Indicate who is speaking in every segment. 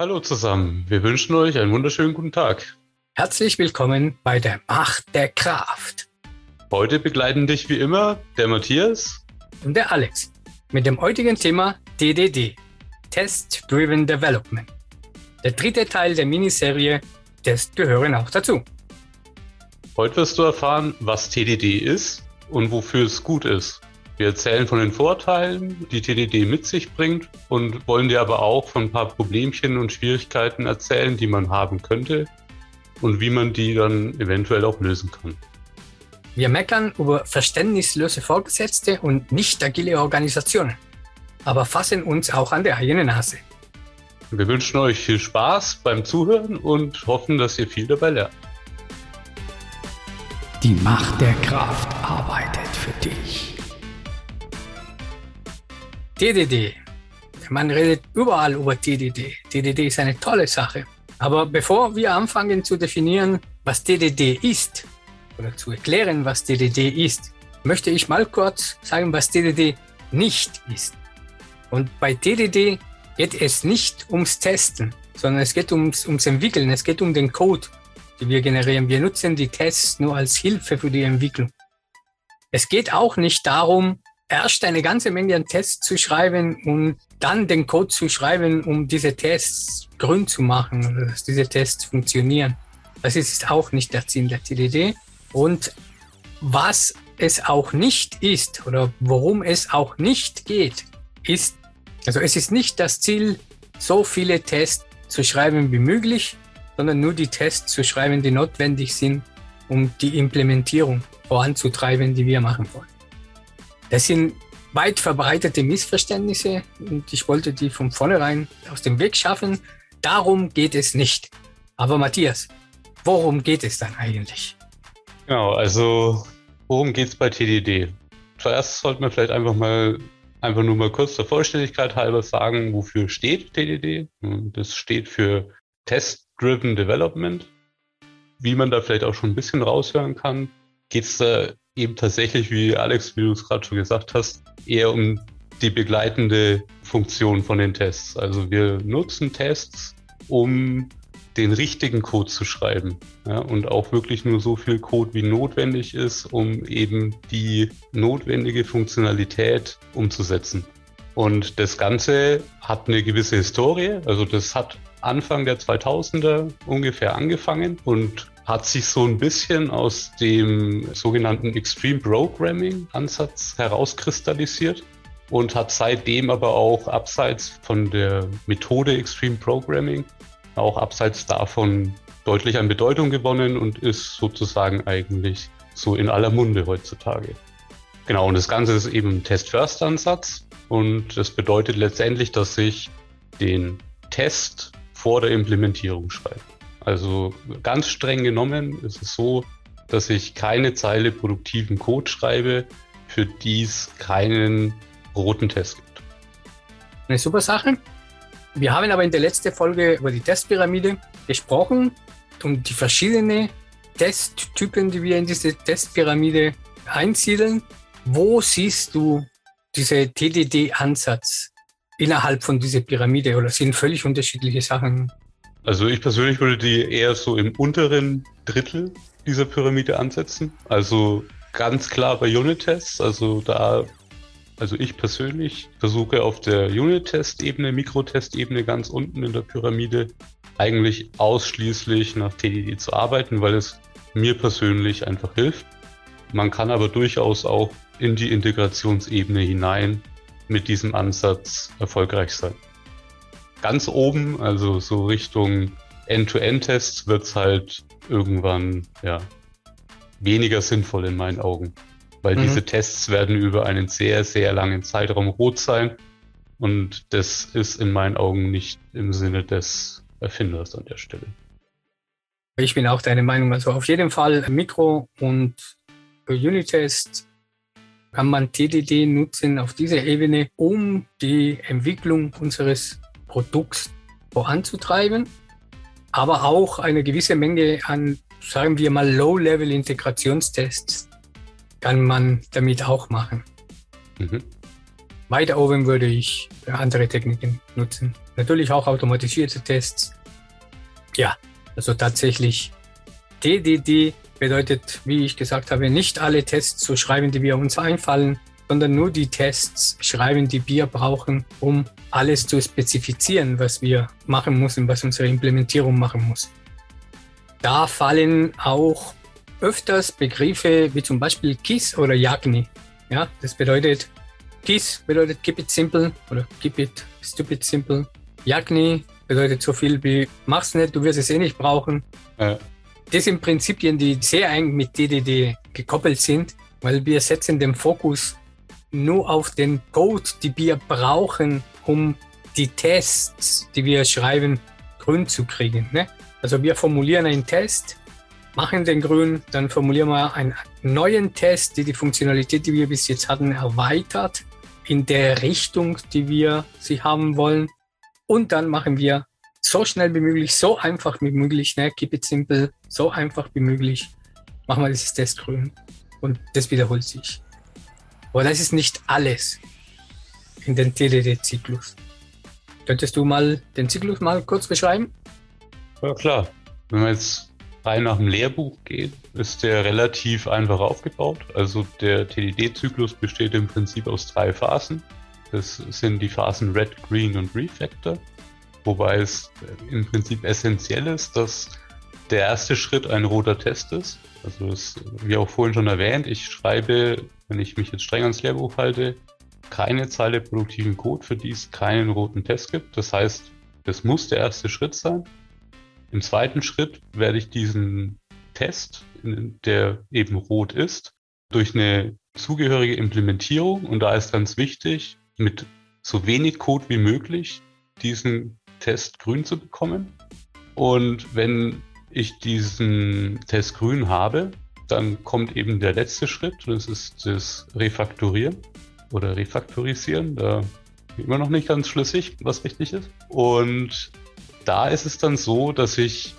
Speaker 1: Hallo zusammen, wir wünschen euch einen wunderschönen guten Tag.
Speaker 2: Herzlich willkommen bei der Macht der Kraft.
Speaker 1: Heute begleiten dich wie immer der Matthias
Speaker 2: und der Alex mit dem heutigen Thema TDD, Test Driven Development. Der dritte Teil der Miniserie Test gehören auch dazu.
Speaker 1: Heute wirst du erfahren, was TDD ist und wofür es gut ist. Wir erzählen von den Vorteilen, die TDD mit sich bringt und wollen dir aber auch von ein paar Problemchen und Schwierigkeiten erzählen, die man haben könnte und wie man die dann eventuell auch lösen kann.
Speaker 2: Wir meckern über verständnislose Vorgesetzte und nicht agile Organisationen, aber fassen uns auch an der eigenen Nase.
Speaker 1: Wir wünschen euch viel Spaß beim Zuhören und hoffen, dass ihr viel dabei lernt.
Speaker 2: Die Macht der Kraft arbeitet für dich. TDD. Man redet überall über TDD. TDD ist eine tolle Sache. Aber bevor wir anfangen zu definieren, was TDD ist, oder zu erklären, was TDD ist, möchte ich mal kurz sagen, was TDD nicht ist. Und bei TDD geht es nicht ums Testen, sondern es geht ums, ums Entwickeln, es geht um den Code, den wir generieren. Wir nutzen die Tests nur als Hilfe für die Entwicklung. Es geht auch nicht darum, erst eine ganze Menge an Tests zu schreiben und dann den Code zu schreiben, um diese Tests grün zu machen oder dass diese Tests funktionieren. Das ist auch nicht der Ziel der TDD. Und was es auch nicht ist oder worum es auch nicht geht, ist, also es ist nicht das Ziel, so viele Tests zu schreiben wie möglich, sondern nur die Tests zu schreiben, die notwendig sind, um die Implementierung voranzutreiben, die wir machen wollen. Das sind weit verbreitete Missverständnisse und ich wollte die von vornherein aus dem Weg schaffen. Darum geht es nicht. Aber Matthias, worum geht es dann eigentlich?
Speaker 1: Genau, also worum geht es bei TDD? Zuerst sollten wir vielleicht einfach mal einfach nur mal kurz zur Vollständigkeit halber sagen, wofür steht TDD. Das steht für Test-Driven Development. Wie man da vielleicht auch schon ein bisschen raushören kann, geht es da eben tatsächlich, wie Alex, wie du es gerade schon gesagt hast, eher um die begleitende Funktion von den Tests. Also wir nutzen Tests, um den richtigen Code zu schreiben ja, und auch wirklich nur so viel Code wie notwendig ist, um eben die notwendige Funktionalität umzusetzen. Und das Ganze hat eine gewisse Historie. Also das hat Anfang der 2000er ungefähr angefangen und hat sich so ein bisschen aus dem sogenannten Extreme Programming Ansatz herauskristallisiert und hat seitdem aber auch abseits von der Methode Extreme Programming, auch abseits davon deutlich an Bedeutung gewonnen und ist sozusagen eigentlich so in aller Munde heutzutage. Genau, und das Ganze ist eben ein Test-First-Ansatz und das bedeutet letztendlich, dass ich den Test vor der Implementierung schreibe. Also ganz streng genommen ist es so, dass ich keine Zeile produktiven Code schreibe, für die es keinen roten Test gibt.
Speaker 2: Eine super Sache. Wir haben aber in der letzten Folge über die Testpyramide gesprochen und die verschiedenen Testtypen, die wir in diese Testpyramide einsiedeln. Wo siehst du diese TDD-Ansatz innerhalb von dieser Pyramide oder sind völlig unterschiedliche Sachen
Speaker 1: also ich persönlich würde die eher so im unteren Drittel dieser Pyramide ansetzen. Also ganz klar bei Unit-Tests. Also da, also ich persönlich versuche auf der Unit-Test-Ebene, Mikrotest-Ebene ganz unten in der Pyramide eigentlich ausschließlich nach TDD zu arbeiten, weil es mir persönlich einfach hilft. Man kann aber durchaus auch in die Integrationsebene hinein mit diesem Ansatz erfolgreich sein ganz oben, also so Richtung End-to-End-Tests, wird es halt irgendwann ja, weniger sinnvoll in meinen Augen. Weil mhm. diese Tests werden über einen sehr, sehr langen Zeitraum rot sein. Und das ist in meinen Augen nicht im Sinne des Erfinders an der Stelle.
Speaker 2: Ich bin auch deiner Meinung. Also auf jeden Fall Mikro- und Unit-Tests kann man TDD nutzen auf dieser Ebene, um die Entwicklung unseres Produkts voranzutreiben, aber auch eine gewisse Menge an, sagen wir mal, Low-Level-Integrationstests kann man damit auch machen. Mhm. Weiter oben würde ich andere Techniken nutzen. Natürlich auch automatisierte Tests. Ja, also tatsächlich TDD bedeutet, wie ich gesagt habe, nicht alle Tests zu schreiben, die wir uns einfallen, sondern nur die Tests schreiben, die wir brauchen, um alles zu spezifizieren, was wir machen müssen, was unsere Implementierung machen muss. Da fallen auch öfters Begriffe wie zum Beispiel KISS oder YAGNI. Ja, das bedeutet, KISS bedeutet Keep it simple oder Keep it stupid simple. YAGNI bedeutet so viel wie Mach's nicht, du wirst es eh nicht brauchen. Ja. Das sind Prinzipien, die sehr eng mit DDD gekoppelt sind, weil wir setzen den Fokus nur auf den Code, die wir brauchen, um die Tests, die wir schreiben, grün zu kriegen. Ne? Also wir formulieren einen Test, machen den grün, dann formulieren wir einen neuen Test, die die Funktionalität, die wir bis jetzt hatten, erweitert in der Richtung, die wir sie haben wollen. Und dann machen wir so schnell wie möglich, so einfach wie möglich, ne? keep it simple, so einfach wie möglich, machen wir dieses Test grün. Und das wiederholt sich. Aber das ist nicht alles in den TDD-Zyklus. Könntest du mal den Zyklus mal kurz beschreiben?
Speaker 1: Ja, klar. Wenn man jetzt rein nach dem Lehrbuch geht, ist der relativ einfach aufgebaut. Also der TDD-Zyklus besteht im Prinzip aus drei Phasen. Das sind die Phasen Red, Green und Refactor. Wobei es im Prinzip essentiell ist, dass der erste Schritt ein roter Test ist. Also das, wie auch vorhin schon erwähnt, ich schreibe, wenn ich mich jetzt streng ans Lehrbuch halte, keine Zeile produktiven Code, für die es keinen roten Test gibt. Das heißt, das muss der erste Schritt sein. Im zweiten Schritt werde ich diesen Test, der eben rot ist, durch eine zugehörige Implementierung, und da ist ganz wichtig, mit so wenig Code wie möglich diesen Test grün zu bekommen. Und wenn ich diesen Test grün habe, dann kommt eben der letzte Schritt, das ist das Refakturieren oder Refaktorisieren. Da immer noch nicht ganz schlüssig, was richtig ist. Und da ist es dann so, dass ich,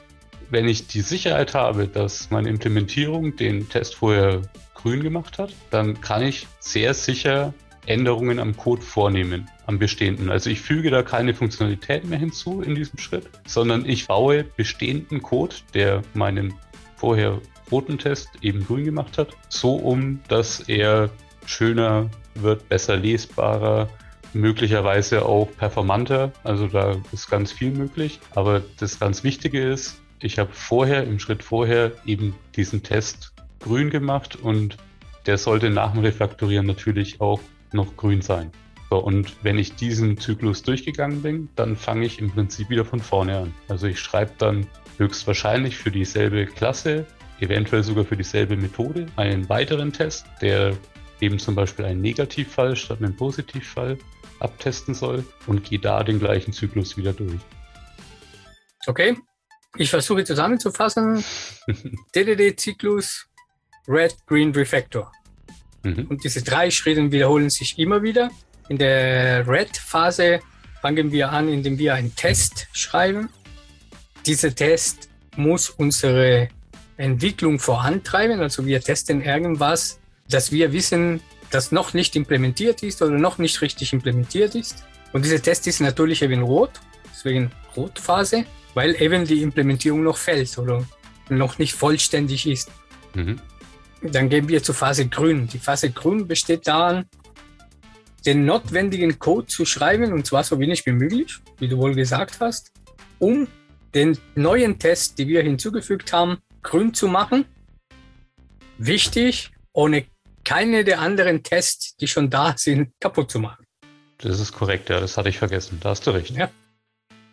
Speaker 1: wenn ich die Sicherheit habe, dass meine Implementierung den Test vorher grün gemacht hat, dann kann ich sehr sicher Änderungen am Code vornehmen, am bestehenden. Also ich füge da keine Funktionalität mehr hinzu in diesem Schritt, sondern ich baue bestehenden Code, der meinen vorher roten Test eben grün gemacht hat, so um, dass er schöner wird, besser lesbarer, möglicherweise auch performanter. Also da ist ganz viel möglich. Aber das ganz Wichtige ist, ich habe vorher, im Schritt vorher, eben diesen Test grün gemacht und der sollte nach dem Refaktorieren natürlich auch noch grün sein. So, und wenn ich diesen Zyklus durchgegangen bin, dann fange ich im Prinzip wieder von vorne an. Also ich schreibe dann höchstwahrscheinlich für dieselbe Klasse, eventuell sogar für dieselbe Methode, einen weiteren Test, der eben zum Beispiel einen Negativfall statt einen Positivfall abtesten soll und gehe da den gleichen Zyklus wieder durch.
Speaker 2: Okay, ich versuche zusammenzufassen. DDD-Zyklus, Red, Green, Refactor. Mhm. Und diese drei Schritte wiederholen sich immer wieder. In der Red-Phase fangen wir an, indem wir einen Test schreiben. Dieser Test muss unsere Entwicklung vorantreiben. Also wir testen irgendwas, dass wir wissen, das noch nicht implementiert ist oder noch nicht richtig implementiert ist. Und dieser Test ist natürlich eben rot, deswegen Rotphase, weil eben die Implementierung noch fällt oder noch nicht vollständig ist. Mhm. Dann gehen wir zur Phase grün. Die Phase grün besteht daran, den notwendigen Code zu schreiben, und zwar so wenig wie möglich, wie du wohl gesagt hast, um den neuen Test, die wir hinzugefügt haben, grün zu machen. Wichtig, ohne keine der anderen Tests, die schon da sind, kaputt zu machen.
Speaker 1: Das ist korrekt, ja, das hatte ich vergessen. Da hast du recht. Ja.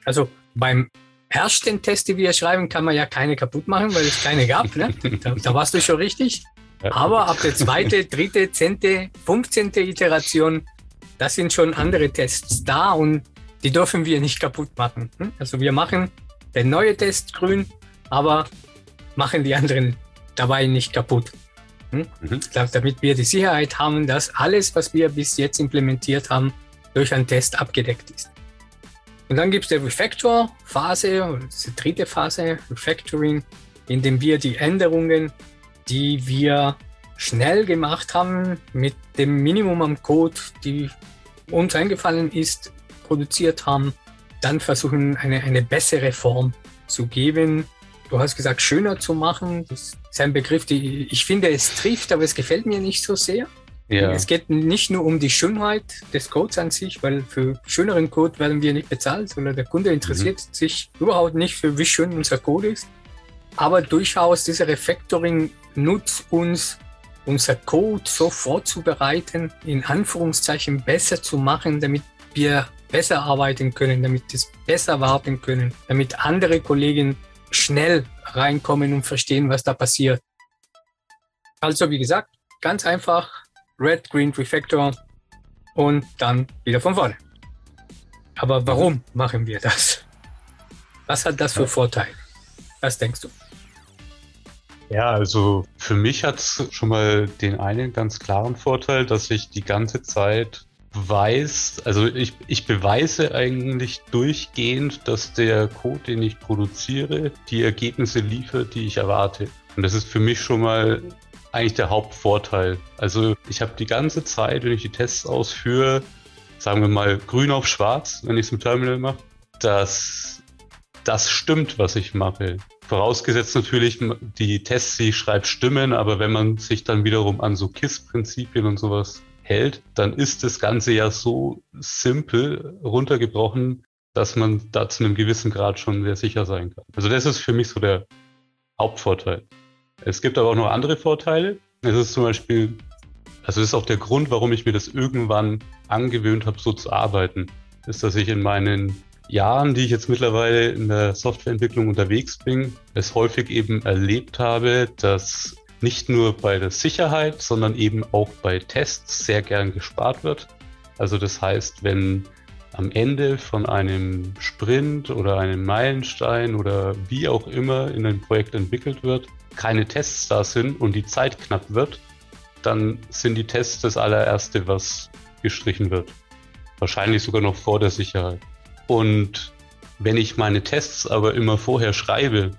Speaker 2: Also beim ersten Test, die wir schreiben, kann man ja keine kaputt machen, weil es keine gab. Ne? Da, da warst du schon richtig. Aber ab der zweite, dritte, zehnte, fünfzehnte Iteration, da sind schon andere Tests da und die dürfen wir nicht kaputt machen. Hm? Also wir machen den neuen Test grün, aber machen die anderen dabei nicht kaputt. Hm? Mhm. Damit wir die Sicherheit haben, dass alles, was wir bis jetzt implementiert haben, durch einen Test abgedeckt ist. Und dann gibt es die Refactor-Phase, die dritte Phase, Refactoring, in dem wir die Änderungen, die wir schnell gemacht haben, mit dem Minimum am Code, die uns eingefallen ist, produziert haben, dann versuchen, eine, eine bessere Form zu geben. Du hast gesagt, schöner zu machen. Das ist ein Begriff, die ich finde, es trifft, aber es gefällt mir nicht so sehr. Ja. Es geht nicht nur um die Schönheit des Codes an sich, weil für schöneren Code werden wir nicht bezahlt, sondern der Kunde interessiert mhm. sich überhaupt nicht für, wie schön unser Code ist. Aber durchaus dieser Refactoring nutzt uns, unser Code so vorzubereiten, in Anführungszeichen besser zu machen, damit wir besser arbeiten können, damit es besser warten können, damit andere Kollegen schnell reinkommen und verstehen, was da passiert. Also wie gesagt, ganz einfach Red, Green, Refactor und dann wieder von vorne. Aber warum machen wir das? Was hat das für Vorteile? Was denkst du?
Speaker 1: Ja, also für mich hat es schon mal den einen ganz klaren Vorteil, dass ich die ganze Zeit weiß, also ich, ich beweise eigentlich durchgehend, dass der Code, den ich produziere, die Ergebnisse liefert, die ich erwarte. Und das ist für mich schon mal eigentlich der Hauptvorteil. Also ich habe die ganze Zeit, wenn ich die Tests ausführe, sagen wir mal grün auf schwarz, wenn ich es im Terminal mache, dass das stimmt, was ich mache. Vorausgesetzt natürlich, die Tests, die ich schreibe, stimmen, aber wenn man sich dann wiederum an so KISS-Prinzipien und sowas hält, dann ist das Ganze ja so simpel runtergebrochen, dass man da zu einem gewissen Grad schon sehr sicher sein kann. Also das ist für mich so der Hauptvorteil. Es gibt aber auch noch andere Vorteile. Es ist zum Beispiel, also das ist auch der Grund, warum ich mir das irgendwann angewöhnt habe, so zu arbeiten, ist, dass ich in meinen Jahren, die ich jetzt mittlerweile in der Softwareentwicklung unterwegs bin, es häufig eben erlebt habe, dass nicht nur bei der Sicherheit, sondern eben auch bei Tests sehr gern gespart wird. Also das heißt, wenn am Ende von einem Sprint oder einem Meilenstein oder wie auch immer in einem Projekt entwickelt wird, keine Tests da sind und die Zeit knapp wird, dann sind die Tests das allererste, was gestrichen wird. Wahrscheinlich sogar noch vor der Sicherheit. Und wenn ich meine Tests aber immer vorher schreibe,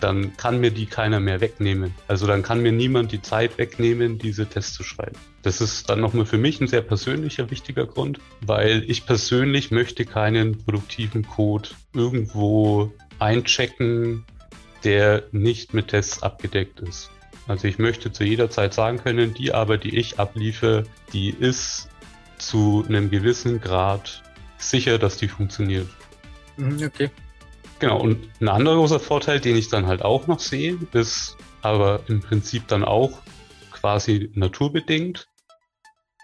Speaker 1: dann kann mir die keiner mehr wegnehmen. Also dann kann mir niemand die Zeit wegnehmen, diese Tests zu schreiben. Das ist dann nochmal für mich ein sehr persönlicher, wichtiger Grund, weil ich persönlich möchte keinen produktiven Code irgendwo einchecken, der nicht mit Tests abgedeckt ist. Also ich möchte zu jeder Zeit sagen können, die Arbeit, die ich abliefe, die ist zu einem gewissen Grad sicher, dass die funktioniert.
Speaker 2: Mhm, okay.
Speaker 1: Genau, und ein anderer großer Vorteil, den ich dann halt auch noch sehe, ist aber im Prinzip dann auch quasi naturbedingt.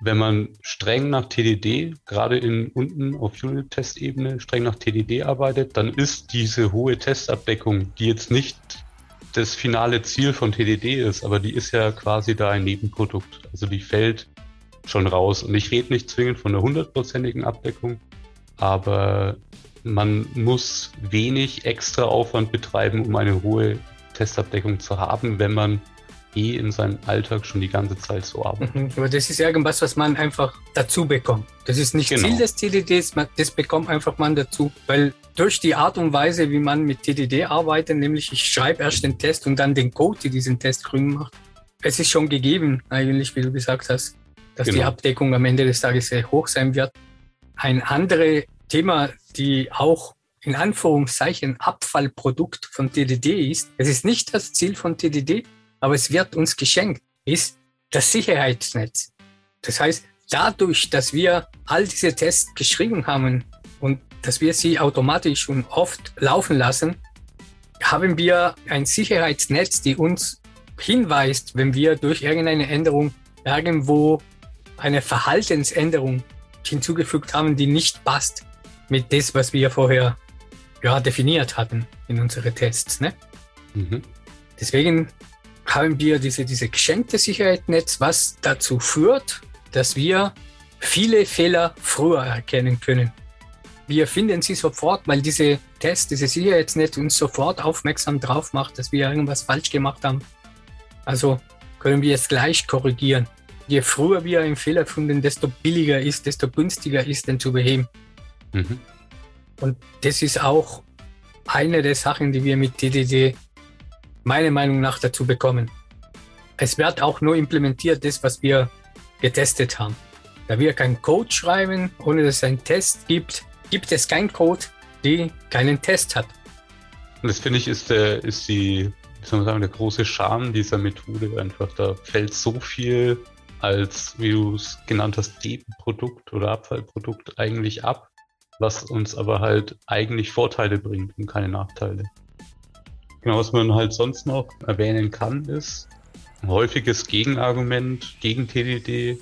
Speaker 1: Wenn man streng nach TDD, gerade in unten auf Unit-Test-Ebene, streng nach TDD arbeitet, dann ist diese hohe Testabdeckung, die jetzt nicht das finale Ziel von TDD ist, aber die ist ja quasi da ein Nebenprodukt. Also die fällt schon raus. Und ich rede nicht zwingend von einer hundertprozentigen Abdeckung, aber man muss wenig extra Aufwand betreiben, um eine hohe Testabdeckung zu haben, wenn man eh in seinem Alltag schon die ganze Zeit so arbeitet. Mhm,
Speaker 2: aber das ist irgendwas, was man einfach dazu bekommt. Das ist nicht genau. Ziel des TDDs, das bekommt einfach man dazu, weil durch die Art und Weise, wie man mit TDD arbeitet, nämlich ich schreibe erst den Test und dann den Code, der diesen Test grün macht, es ist schon gegeben, eigentlich, wie du gesagt hast, dass genau. die Abdeckung am Ende des Tages sehr hoch sein wird. Ein anderes Thema, die auch in Anführungszeichen Abfallprodukt von TDD ist. Es ist nicht das Ziel von TDD, aber es wird uns geschenkt, ist das Sicherheitsnetz. Das heißt, dadurch, dass wir all diese Tests geschrieben haben und dass wir sie automatisch und oft laufen lassen, haben wir ein Sicherheitsnetz, die uns hinweist, wenn wir durch irgendeine Änderung irgendwo eine Verhaltensänderung hinzugefügt haben, die nicht passt mit dem, was wir vorher ja, definiert hatten in unsere Tests. Ne? Mhm. Deswegen haben wir diese, diese geschenkte Sicherheitsnetz, was dazu führt, dass wir viele Fehler früher erkennen können. Wir finden sie sofort, weil diese Test, diese Sicherheitsnetz uns sofort aufmerksam drauf macht, dass wir irgendwas falsch gemacht haben. Also können wir es gleich korrigieren. Je früher wir einen Fehler finden, desto billiger ist, desto günstiger ist, den zu beheben. Mhm. Und das ist auch eine der Sachen, die wir mit DDD meiner Meinung nach dazu bekommen. Es wird auch nur implementiert, das, was wir getestet haben. Da wir keinen Code schreiben, ohne dass es einen Test gibt, gibt es keinen Code, die keinen Test hat.
Speaker 1: Und das finde ich ist, der, ist die, wie soll man sagen, der große Charme dieser Methode einfach. Da fällt so viel als, wie du es genannt hast, Nebenprodukt oder Abfallprodukt eigentlich ab, was uns aber halt eigentlich Vorteile bringt und keine Nachteile. Genau, was man halt sonst noch erwähnen kann, ist ein häufiges Gegenargument gegen TDD,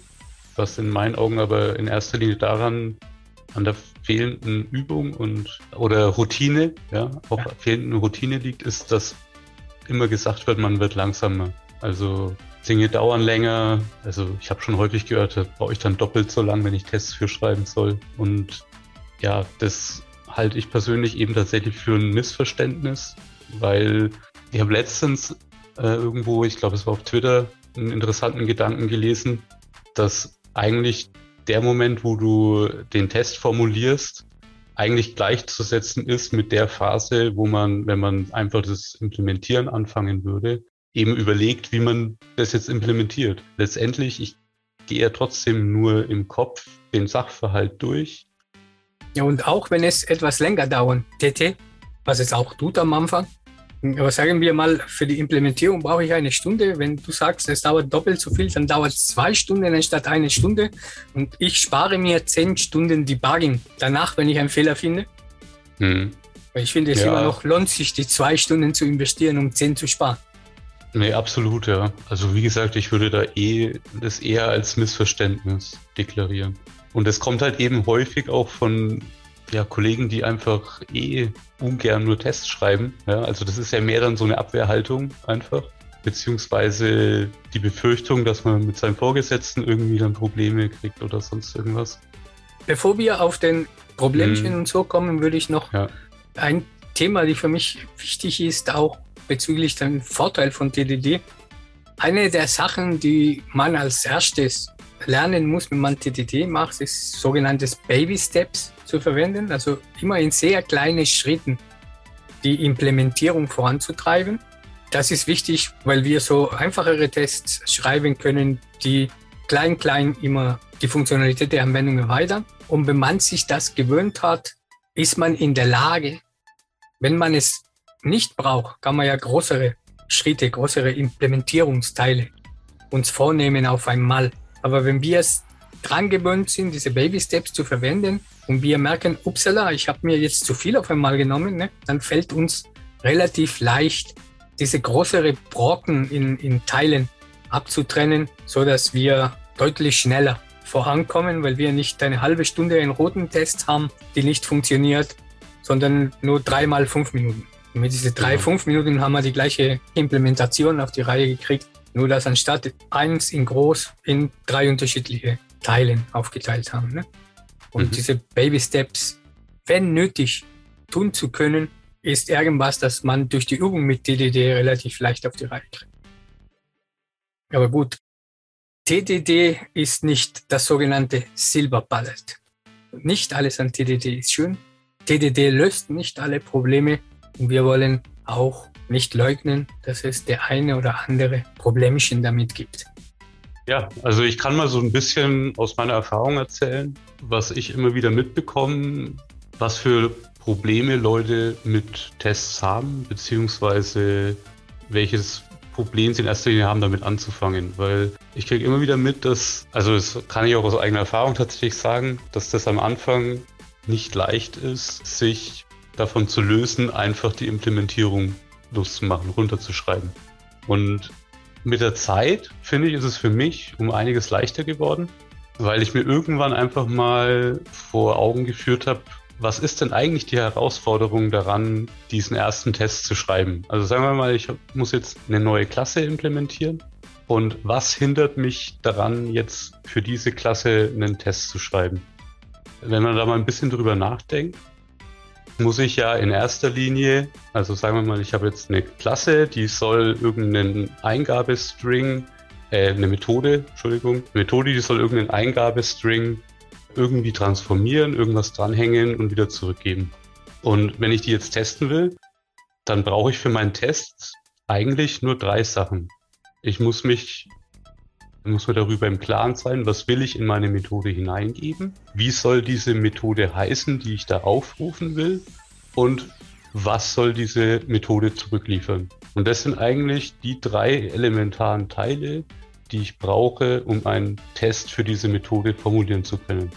Speaker 1: was in meinen Augen aber in erster Linie daran an der fehlenden Übung und oder Routine, ja, auch ja. fehlenden Routine liegt, ist, dass immer gesagt wird, man wird langsamer. Also Dinge dauern länger. Also ich habe schon häufig gehört, da brauche ich dann doppelt so lang, wenn ich Tests für schreiben soll. Und ja, das halte ich persönlich eben tatsächlich für ein Missverständnis, weil ich habe letztens äh, irgendwo, ich glaube es war auf Twitter, einen interessanten Gedanken gelesen, dass eigentlich der Moment, wo du den Test formulierst, eigentlich gleichzusetzen ist mit der Phase, wo man, wenn man einfach das Implementieren anfangen würde, eben überlegt, wie man das jetzt implementiert. Letztendlich, ich gehe ja trotzdem nur im Kopf den Sachverhalt durch.
Speaker 2: Ja, und auch wenn es etwas länger dauert, TT, was es auch tut am Anfang, aber sagen wir mal, für die Implementierung brauche ich eine Stunde. Wenn du sagst, es dauert doppelt so viel, dann dauert es zwei Stunden anstatt eine Stunde. Und ich spare mir zehn Stunden Debugging danach, wenn ich einen Fehler finde. Hm. Weil ich finde, es ja. immer noch lohnt sich, die zwei Stunden zu investieren, um zehn zu sparen.
Speaker 1: Nee, absolut, ja. Also wie gesagt, ich würde da eh das eher als Missverständnis deklarieren. Und es kommt halt eben häufig auch von ja, Kollegen, die einfach eh ungern nur Tests schreiben. Ja, also das ist ja mehr dann so eine Abwehrhaltung einfach. Beziehungsweise die Befürchtung, dass man mit seinem Vorgesetzten irgendwie dann Probleme kriegt oder sonst irgendwas.
Speaker 2: Bevor wir auf den Problemchen hm. und so kommen, würde ich noch ja. ein Thema, die für mich wichtig ist, auch bezüglich dem Vorteil von TDD. Eine der Sachen, die man als erstes lernen muss, wenn man TDD macht, ist sogenanntes Baby Steps zu verwenden, also immer in sehr kleinen Schritten die Implementierung voranzutreiben. Das ist wichtig, weil wir so einfachere Tests schreiben können, die klein, klein immer die Funktionalität der Anwendung erweitern. Und wenn man sich das gewöhnt hat, ist man in der Lage, wenn man es nicht braucht, kann man ja größere Schritte, größere Implementierungsteile uns vornehmen auf einmal. Aber wenn wir es dran gewöhnt sind, diese Baby Steps zu verwenden und wir merken, upsala, ich habe mir jetzt zu viel auf einmal genommen, ne, dann fällt uns relativ leicht, diese größere Brocken in, in Teilen abzutrennen, so dass wir deutlich schneller vorankommen, weil wir nicht eine halbe Stunde einen roten Test haben, die nicht funktioniert, sondern nur dreimal fünf Minuten. Und mit diesen drei, genau. fünf Minuten haben wir die gleiche Implementation auf die Reihe gekriegt, nur dass anstatt eins in groß in drei unterschiedliche Teilen aufgeteilt haben. Ne? Und mhm. diese Baby Steps, wenn nötig, tun zu können, ist irgendwas, das man durch die Übung mit TDD relativ leicht auf die Reihe kriegt. Aber gut, TDD ist nicht das sogenannte Silber Bullet. Nicht alles an TDD ist schön. TDD löst nicht alle Probleme und wir wollen auch nicht leugnen, dass es der eine oder andere Problemchen damit gibt.
Speaker 1: Ja, also ich kann mal so ein bisschen aus meiner Erfahrung erzählen, was ich immer wieder mitbekomme, was für Probleme Leute mit Tests haben, beziehungsweise welches Problem sie in erster Linie haben, damit anzufangen. Weil ich kriege immer wieder mit, dass, also das kann ich auch aus eigener Erfahrung tatsächlich sagen, dass das am Anfang nicht leicht ist, sich davon zu lösen, einfach die Implementierung loszumachen, runterzuschreiben. Und mit der Zeit, finde ich, ist es für mich um einiges leichter geworden, weil ich mir irgendwann einfach mal vor Augen geführt habe, was ist denn eigentlich die Herausforderung daran, diesen ersten Test zu schreiben? Also sagen wir mal, ich muss jetzt eine neue Klasse implementieren. Und was hindert mich daran, jetzt für diese Klasse einen Test zu schreiben? Wenn man da mal ein bisschen drüber nachdenkt, muss ich ja in erster Linie, also sagen wir mal, ich habe jetzt eine Klasse, die soll irgendeinen Eingabestring, äh, eine Methode, Entschuldigung, Methode, die soll irgendeinen Eingabestring irgendwie transformieren, irgendwas dranhängen und wieder zurückgeben. Und wenn ich die jetzt testen will, dann brauche ich für meinen Test eigentlich nur drei Sachen. Ich muss mich muss man darüber im Klaren sein, was will ich in meine Methode hineingeben, wie soll diese Methode heißen, die ich da aufrufen will und was soll diese Methode zurückliefern. Und das sind eigentlich die drei elementaren Teile, die ich brauche, um einen Test für diese Methode formulieren zu können.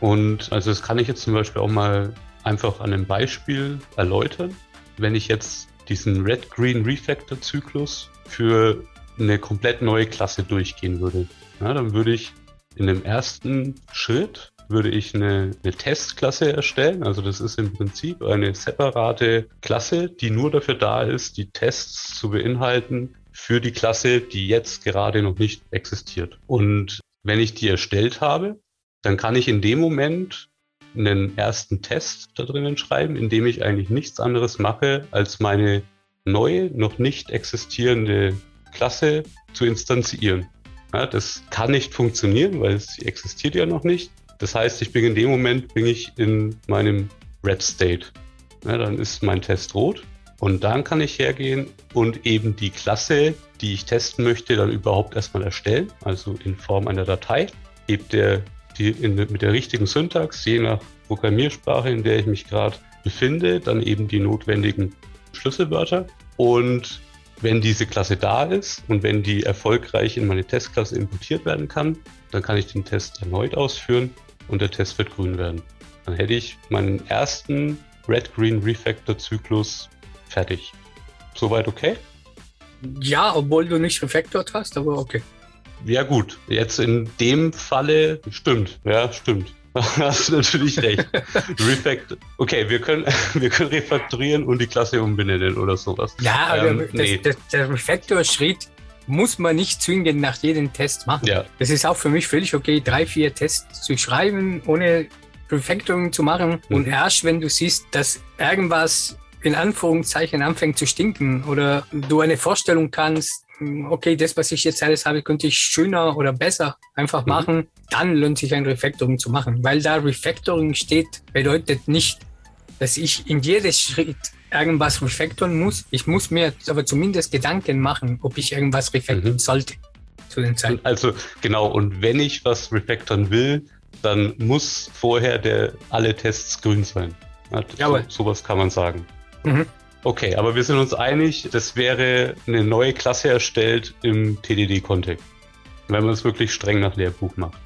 Speaker 1: Und also das kann ich jetzt zum Beispiel auch mal einfach an einem Beispiel erläutern. Wenn ich jetzt diesen Red-Green Refactor-Zyklus für eine komplett neue Klasse durchgehen würde, ja, dann würde ich in dem ersten Schritt würde ich eine, eine, Testklasse erstellen. Also das ist im Prinzip eine separate Klasse, die nur dafür da ist, die Tests zu beinhalten für die Klasse, die jetzt gerade noch nicht existiert. Und wenn ich die erstellt habe, dann kann ich in dem Moment einen ersten Test da drinnen schreiben, in dem ich eigentlich nichts anderes mache, als meine neue, noch nicht existierende Klasse zu instanzieren. Ja, das kann nicht funktionieren, weil sie existiert ja noch nicht. Das heißt, ich bin in dem Moment bin ich in meinem Red State. Ja, dann ist mein Test rot und dann kann ich hergehen und eben die Klasse, die ich testen möchte, dann überhaupt erstmal erstellen, also in Form einer Datei. Gebe der die in, mit der richtigen Syntax, je nach Programmiersprache, in der ich mich gerade befinde, dann eben die notwendigen Schlüsselwörter. Und wenn diese Klasse da ist und wenn die erfolgreich in meine Testklasse importiert werden kann, dann kann ich den Test erneut ausführen und der Test wird grün werden. Dann hätte ich meinen ersten Red-Green Refactor-Zyklus fertig. Soweit okay?
Speaker 2: Ja, obwohl du nicht refactored hast, aber okay.
Speaker 1: Ja gut, jetzt in dem Falle stimmt, ja stimmt. hast du natürlich recht. Refactor. Okay, wir können, wir können refaktorieren und die Klasse umbenennen oder sowas.
Speaker 2: Ja, aber ähm, nee. das, der Refactor-Schritt muss man nicht zwingend nach jedem Test machen. Ja. Das ist auch für mich völlig okay, drei, vier Tests zu schreiben, ohne Refactoring zu machen. Mhm. Und erst wenn du siehst, dass irgendwas in Anführungszeichen anfängt zu stinken oder du eine Vorstellung kannst, okay, das, was ich jetzt alles habe, könnte ich schöner oder besser einfach mhm. machen, dann lohnt sich ein Refactoring zu machen. Weil da Refactoring steht, bedeutet nicht, dass ich in jedes Schritt irgendwas refactoren muss. Ich muss mir aber zumindest Gedanken machen, ob ich irgendwas refactoren mhm. sollte zu den Zeiten.
Speaker 1: Also genau, und wenn ich was refactoren will, dann muss vorher der, alle Tests grün sein. Ja, so, sowas kann man sagen. Mhm. Okay, aber wir sind uns einig, das wäre eine neue Klasse erstellt im TDD-Kontext. Wenn man es wirklich streng nach Lehrbuch macht.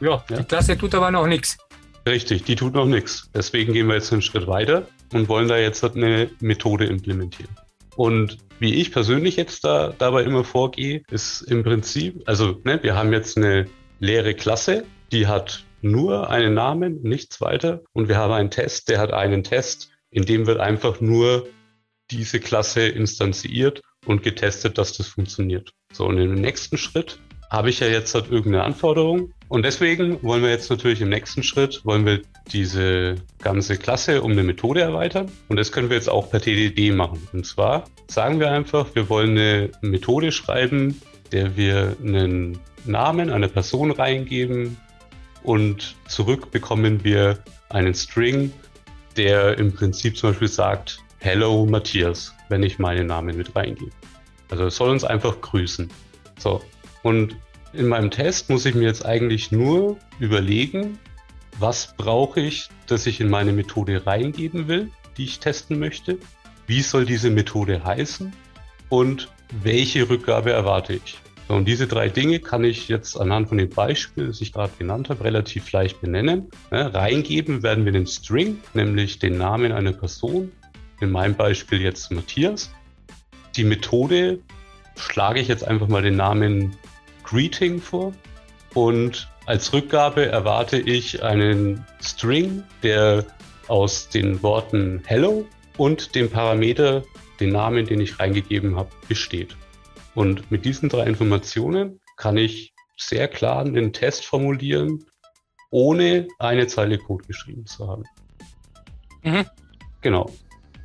Speaker 2: Ja, ja, die Klasse tut aber noch nichts.
Speaker 1: Richtig, die tut noch nichts. Deswegen gehen wir jetzt einen Schritt weiter und wollen da jetzt eine Methode implementieren. Und wie ich persönlich jetzt da dabei immer vorgehe, ist im Prinzip, also ne, wir haben jetzt eine leere Klasse, die hat nur einen Namen, nichts weiter. Und wir haben einen Test, der hat einen Test, in dem wird einfach nur diese Klasse instanziert und getestet, dass das funktioniert. So, und im nächsten Schritt habe ich ja jetzt halt irgendeine Anforderung. Und deswegen wollen wir jetzt natürlich im nächsten Schritt, wollen wir diese ganze Klasse um eine Methode erweitern. Und das können wir jetzt auch per TDD machen. Und zwar sagen wir einfach, wir wollen eine Methode schreiben, der wir einen Namen einer Person reingeben und zurück bekommen wir einen String, der im Prinzip zum Beispiel sagt, Hello Matthias, wenn ich meinen Namen mit reingebe. Also es soll uns einfach grüßen. So. Und in meinem Test muss ich mir jetzt eigentlich nur überlegen, was brauche ich, dass ich in meine Methode reingeben will, die ich testen möchte. Wie soll diese Methode heißen? Und welche Rückgabe erwarte ich? Und diese drei Dinge kann ich jetzt anhand von dem Beispiel, das ich gerade genannt habe, relativ leicht benennen. Reingeben werden wir den String, nämlich den Namen einer Person. In meinem Beispiel jetzt Matthias. Die Methode schlage ich jetzt einfach mal den Namen Greeting vor. Und als Rückgabe erwarte ich einen String, der aus den Worten Hello und dem Parameter, den Namen, den ich reingegeben habe, besteht. Und mit diesen drei Informationen kann ich sehr klar den Test formulieren, ohne eine Zeile Code geschrieben zu haben. Mhm. Genau.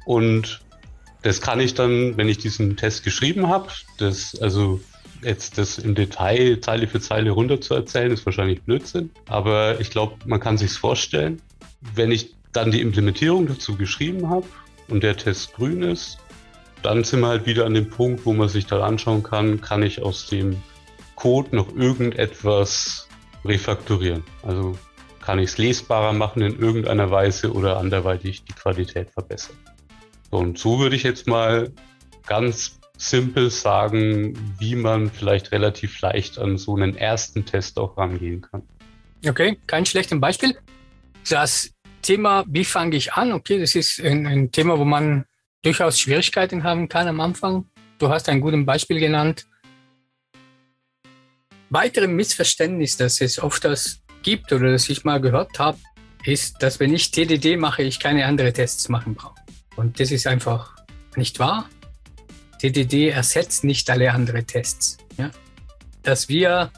Speaker 1: Und das kann ich dann, wenn ich diesen Test geschrieben habe, das, also jetzt das im Detail Zeile für Zeile runter zu erzählen, ist wahrscheinlich Blödsinn. Aber ich glaube, man kann sich vorstellen, wenn ich dann die Implementierung dazu geschrieben habe und der Test grün ist, dann sind wir halt wieder an dem Punkt, wo man sich dann anschauen kann, kann ich aus dem Code noch irgendetwas refakturieren? Also kann ich es lesbarer machen in irgendeiner Weise oder anderweitig die Qualität verbessern? So, und so würde ich jetzt mal ganz simpel sagen, wie man vielleicht relativ leicht an so einen ersten Test auch rangehen kann.
Speaker 2: Okay, kein schlechtes Beispiel. Das Thema, wie fange ich an? Okay, das ist ein, ein, Thema, wo man durchaus Schwierigkeiten haben kann am Anfang. Du hast ein gutes Beispiel genannt. Weitere Missverständnis, das es oft das gibt oder das ich mal gehört habe, ist, dass wenn ich TDD mache, ich keine anderen Tests machen brauche. Und das ist einfach nicht wahr. TDD ersetzt nicht alle anderen Tests. Ja? Dass wir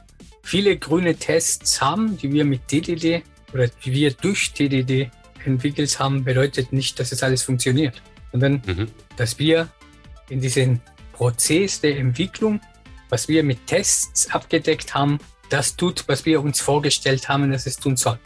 Speaker 2: viele grüne Tests haben, die wir mit TDD oder die wir durch TDD entwickelt haben, bedeutet nicht, dass es alles funktioniert, sondern mhm. dass wir in diesem Prozess der Entwicklung, was wir mit Tests abgedeckt haben, das tut, was wir uns vorgestellt haben, dass es tun soll.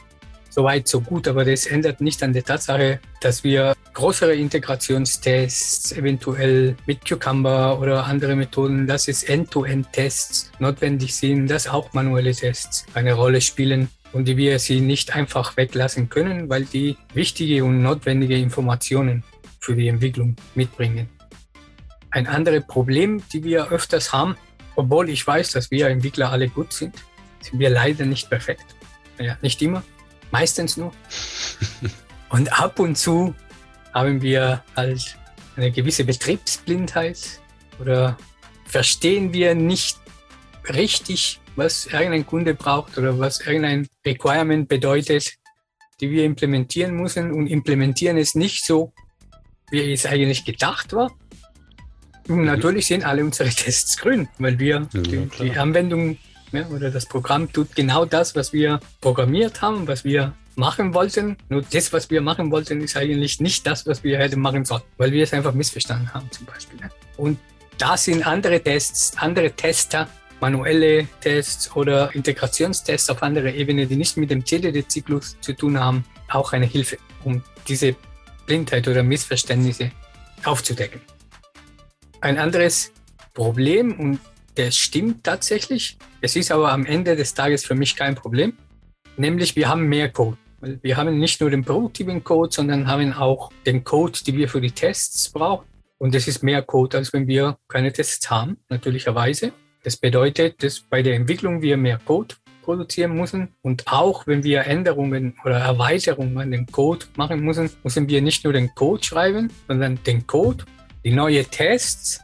Speaker 2: Soweit, so gut, aber das ändert nicht an der Tatsache, dass wir größere Integrationstests, eventuell mit Cucumber oder andere Methoden, dass es End-to-End-Tests notwendig sind, dass auch manuelle Tests eine Rolle spielen und die wir sie nicht einfach weglassen können, weil die wichtige und notwendige Informationen für die Entwicklung mitbringen. Ein anderes Problem, die wir öfters haben, obwohl ich weiß, dass wir Entwickler alle gut sind, sind wir leider nicht perfekt. Ja, nicht immer, meistens nur. Und ab und zu haben wir halt eine gewisse Betriebsblindheit oder verstehen wir nicht richtig, was irgendein Kunde braucht oder was irgendein Requirement bedeutet, die wir implementieren müssen und implementieren es nicht so, wie es eigentlich gedacht war. Und natürlich sind alle unsere Tests grün, weil wir ja, die, die, Anwendung ja, oder das Programm tut genau das, was wir programmiert haben, was wir machen wollten. Nur das, was wir machen wollten, ist eigentlich nicht das, was wir hätten machen sollen, weil wir es einfach missverstanden haben zum Beispiel. Und da sind andere Tests, andere Tester, manuelle Tests oder Integrationstests auf anderer Ebene, die nicht mit dem TDD-Zyklus zu tun haben, auch eine Hilfe, um diese Blindheit oder Missverständnisse aufzudecken. Ein anderes Problem, und das stimmt tatsächlich, es ist aber am Ende des Tages für mich kein Problem, nämlich wir haben mehr Code. Wir haben nicht nur den produktiven Code, sondern haben auch den Code, den wir für die Tests brauchen. Und es ist mehr Code, als wenn wir keine Tests haben, natürlicherweise. Das bedeutet, dass bei der Entwicklung wir mehr Code produzieren müssen und auch wenn wir Änderungen oder Erweiterungen an den Code machen müssen, müssen wir nicht nur den Code schreiben, sondern den Code, die neue Tests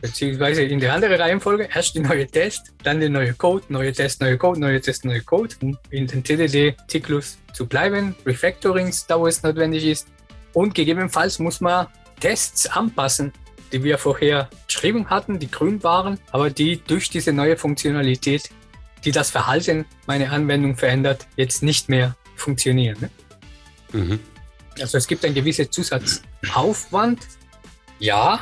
Speaker 2: beziehungsweise in der anderen Reihenfolge erst die neue Test, dann der neue Code, neue Test, neue Code, neue Test, neue Code, um in den TDD-Zyklus zu bleiben, Refactorings, da wo es notwendig ist. Und gegebenenfalls muss man Tests anpassen, die wir vorher geschrieben hatten, die grün waren, aber die durch diese neue Funktionalität, die das Verhalten meiner Anwendung verändert, jetzt nicht mehr funktionieren. Ne? Mhm. Also es gibt einen gewissen Zusatzaufwand. Ja,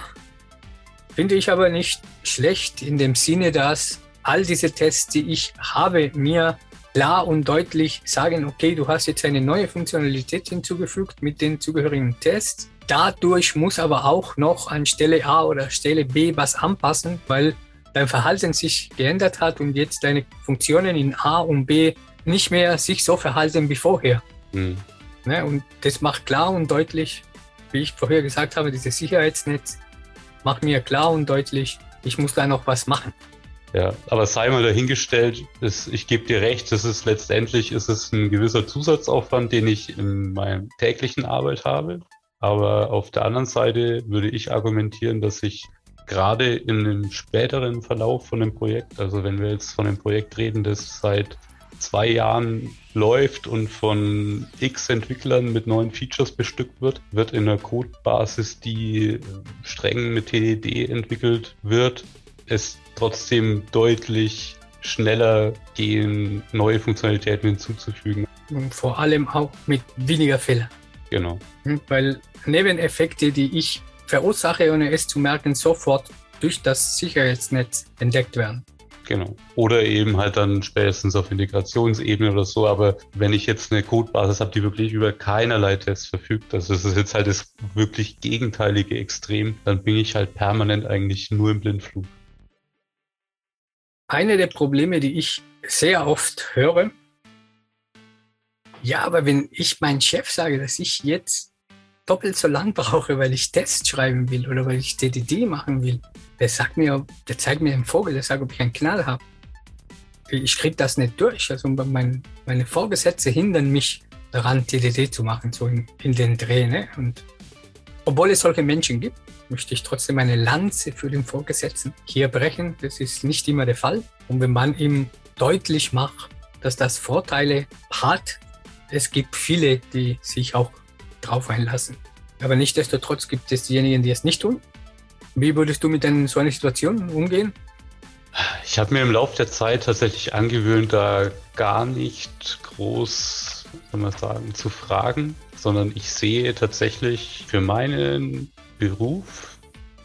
Speaker 2: Finde ich aber nicht schlecht in dem Sinne, dass all diese Tests, die ich habe, mir klar und deutlich sagen, okay, du hast jetzt eine neue Funktionalität hinzugefügt mit den zugehörigen Tests. Dadurch muss aber auch noch an Stelle A oder Stelle B was anpassen, weil dein Verhalten sich geändert hat und jetzt deine Funktionen in A und B nicht mehr sich so verhalten wie vorher. Mhm. Ne? Und das macht klar und deutlich, wie ich vorher gesagt habe, dieses Sicherheitsnetz mach mir klar und deutlich, ich muss da noch was machen.
Speaker 1: Ja, aber sei mal dahingestellt, ist, ich gebe dir recht, das ist letztendlich ist es ein gewisser Zusatzaufwand, den ich in meiner täglichen Arbeit habe. Aber auf der anderen Seite würde ich argumentieren, dass ich gerade in dem späteren Verlauf von dem Projekt, also wenn wir jetzt von dem Projekt reden, das seit zwei Jahren läuft und von x Entwicklern mit neuen Features bestückt wird, wird in einer Codebasis, die streng mit TDD entwickelt wird, es trotzdem deutlich schneller gehen, neue Funktionalitäten hinzuzufügen.
Speaker 2: Und vor allem auch mit weniger Fehlern.
Speaker 1: Genau.
Speaker 2: Hm, weil Nebeneffekte, die ich verursache, ohne es zu merken, sofort durch das Sicherheitsnetz entdeckt werden.
Speaker 1: Genau. Oder eben halt dann spätestens auf Integrationsebene oder so. Aber wenn ich jetzt eine Codebasis habe, die wirklich über keinerlei Tests verfügt, also das ist jetzt halt das wirklich gegenteilige Extrem, dann bin ich halt permanent eigentlich nur im Blindflug.
Speaker 2: eine der Probleme, die ich sehr oft höre, ja, aber wenn ich meinem Chef sage, dass ich jetzt doppelt so lang brauche, weil ich Tests schreiben will oder weil ich DDD machen will, der sagt mir, der zeigt mir den Vogel, der sagt, ob ich einen Knall habe. Ich kriege das nicht durch. Also mein, meine Vorgesetzte hindern mich daran, DDD zu machen, so in, in den Dreh. Ne? Und obwohl es solche Menschen gibt, möchte ich trotzdem eine Lanze für den Vorgesetzten hier brechen. Das ist nicht immer der Fall. Und wenn man ihm deutlich macht, dass das Vorteile hat, es gibt viele, die sich auch drauf einlassen. Aber nichtsdestotrotz gibt es diejenigen, die es nicht tun. Wie würdest du mit denn so einer Situation umgehen?
Speaker 1: Ich habe mir im Laufe der Zeit tatsächlich angewöhnt, da gar nicht groß, kann man sagen, zu fragen, sondern ich sehe tatsächlich für meinen Beruf,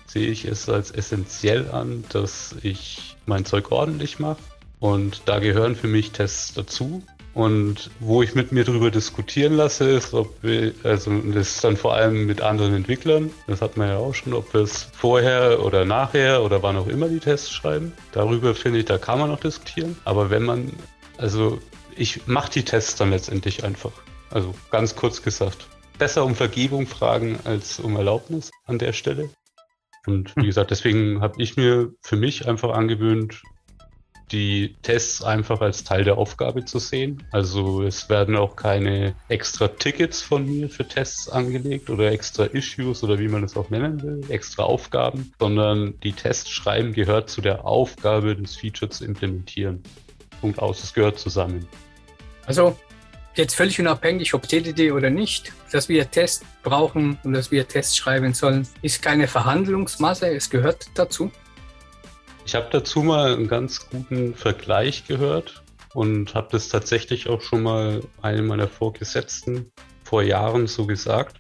Speaker 1: sehe ich es als essentiell an, dass ich mein Zeug ordentlich mache. Und da gehören für mich Tests dazu. Und wo ich mit mir darüber diskutieren lasse, ist, ob wir, also das ist dann vor allem mit anderen Entwicklern, das hat man ja auch schon, ob wir es vorher oder nachher oder wann auch immer die Tests schreiben. Darüber finde ich, da kann man noch diskutieren. Aber wenn man, also ich mache die Tests dann letztendlich einfach. Also ganz kurz gesagt. Besser um Vergebung fragen als um Erlaubnis an der Stelle. Und wie gesagt, deswegen habe ich mir für mich einfach angewöhnt, die Tests einfach als Teil der Aufgabe zu sehen. Also es werden auch keine extra Tickets von mir für Tests angelegt oder extra Issues oder wie man es auch nennen will, extra Aufgaben, sondern die Tests schreiben gehört zu der Aufgabe, das Feature zu implementieren. Punkt aus, es gehört zusammen.
Speaker 2: Also jetzt völlig unabhängig, ob TDD oder nicht, dass wir Tests brauchen und dass wir Tests schreiben sollen, ist keine Verhandlungsmasse, es gehört dazu.
Speaker 1: Ich habe dazu mal einen ganz guten Vergleich gehört und habe das tatsächlich auch schon mal einem meiner Vorgesetzten vor Jahren so gesagt.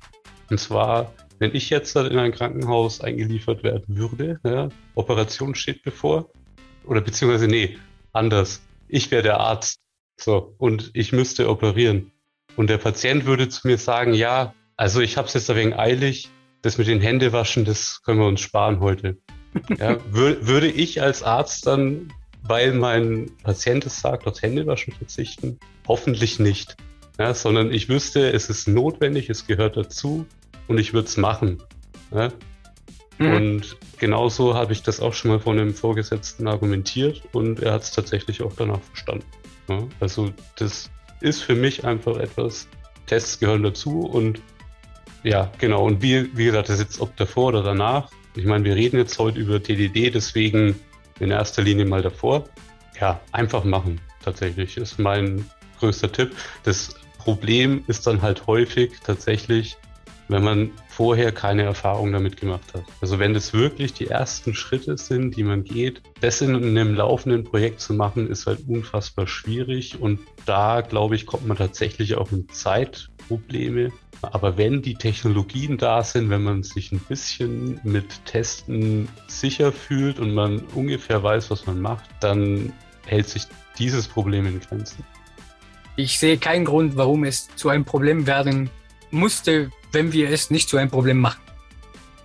Speaker 1: Und zwar, wenn ich jetzt in ein Krankenhaus eingeliefert werden würde, ja, Operation steht bevor, oder beziehungsweise nee, anders. Ich wäre der Arzt. So, und ich müsste operieren. Und der Patient würde zu mir sagen, ja, also ich habe es jetzt ein wenig eilig, das mit den Händewaschen, das können wir uns sparen heute. Ja, wür würde ich als Arzt dann, weil mein Patient es sagt, aufs Händewaschen verzichten? Hoffentlich nicht. Ja, sondern ich wüsste, es ist notwendig, es gehört dazu und ich würde es machen. Ja? Mhm. Und genauso habe ich das auch schon mal von einem Vorgesetzten argumentiert und er hat es tatsächlich auch danach verstanden. Ja? Also das ist für mich einfach etwas, Tests gehören dazu und ja, genau. Und wie, wie gesagt, das ist jetzt ob davor oder danach, ich meine, wir reden jetzt heute über TDD, deswegen in erster Linie mal davor. Ja, einfach machen, tatsächlich, ist mein größter Tipp. Das Problem ist dann halt häufig tatsächlich, wenn man vorher keine Erfahrung damit gemacht hat. Also wenn das wirklich die ersten Schritte sind, die man geht, das in einem laufenden Projekt zu machen, ist halt unfassbar schwierig und da, glaube ich, kommt man tatsächlich auch in Zeitprobleme. Aber wenn die Technologien da sind, wenn man sich ein bisschen mit Testen sicher fühlt und man ungefähr weiß, was man macht, dann hält sich dieses Problem in Grenzen.
Speaker 2: Ich sehe keinen Grund, warum es zu einem Problem werden musste, wenn wir es nicht zu einem Problem machen.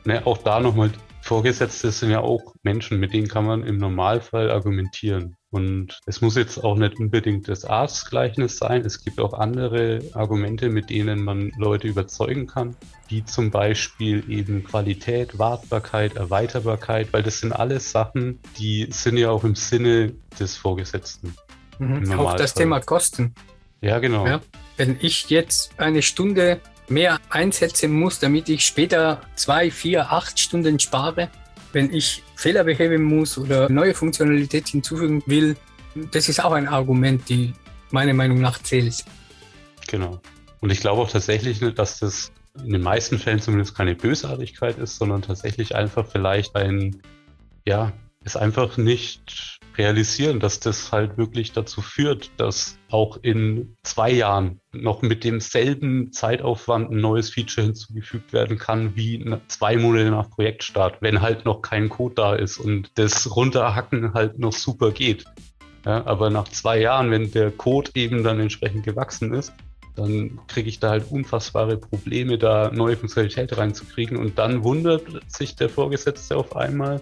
Speaker 1: Ne, auch da nochmal, Vorgesetzte sind ja auch Menschen, mit denen kann man im Normalfall argumentieren. Und es muss jetzt auch nicht unbedingt das Arztgleichnis sein. Es gibt auch andere Argumente, mit denen man Leute überzeugen kann, wie zum Beispiel eben Qualität, Wartbarkeit, Erweiterbarkeit, weil das sind alles Sachen, die sind ja auch im Sinne des Vorgesetzten.
Speaker 2: Mhm. Auch das Thema Kosten.
Speaker 1: Ja, genau. Ja,
Speaker 2: wenn ich jetzt eine Stunde mehr einsetzen muss, damit ich später zwei, vier, acht Stunden spare, wenn ich Fehler beheben muss oder neue Funktionalität hinzufügen will, das ist auch ein Argument, die meiner Meinung nach zählt.
Speaker 1: Genau. Und ich glaube auch tatsächlich, dass das in den meisten Fällen zumindest keine Bösartigkeit ist, sondern tatsächlich einfach vielleicht ein, ja, es einfach nicht realisieren, dass das halt wirklich dazu führt, dass auch in zwei Jahren noch mit demselben Zeitaufwand ein neues Feature hinzugefügt werden kann, wie zwei Monate nach Projektstart, wenn halt noch kein Code da ist und das Runterhacken halt noch super geht. Ja, aber nach zwei Jahren, wenn der Code eben dann entsprechend gewachsen ist, dann kriege ich da halt unfassbare Probleme, da neue Funktionalität reinzukriegen. Und dann wundert sich der Vorgesetzte auf einmal,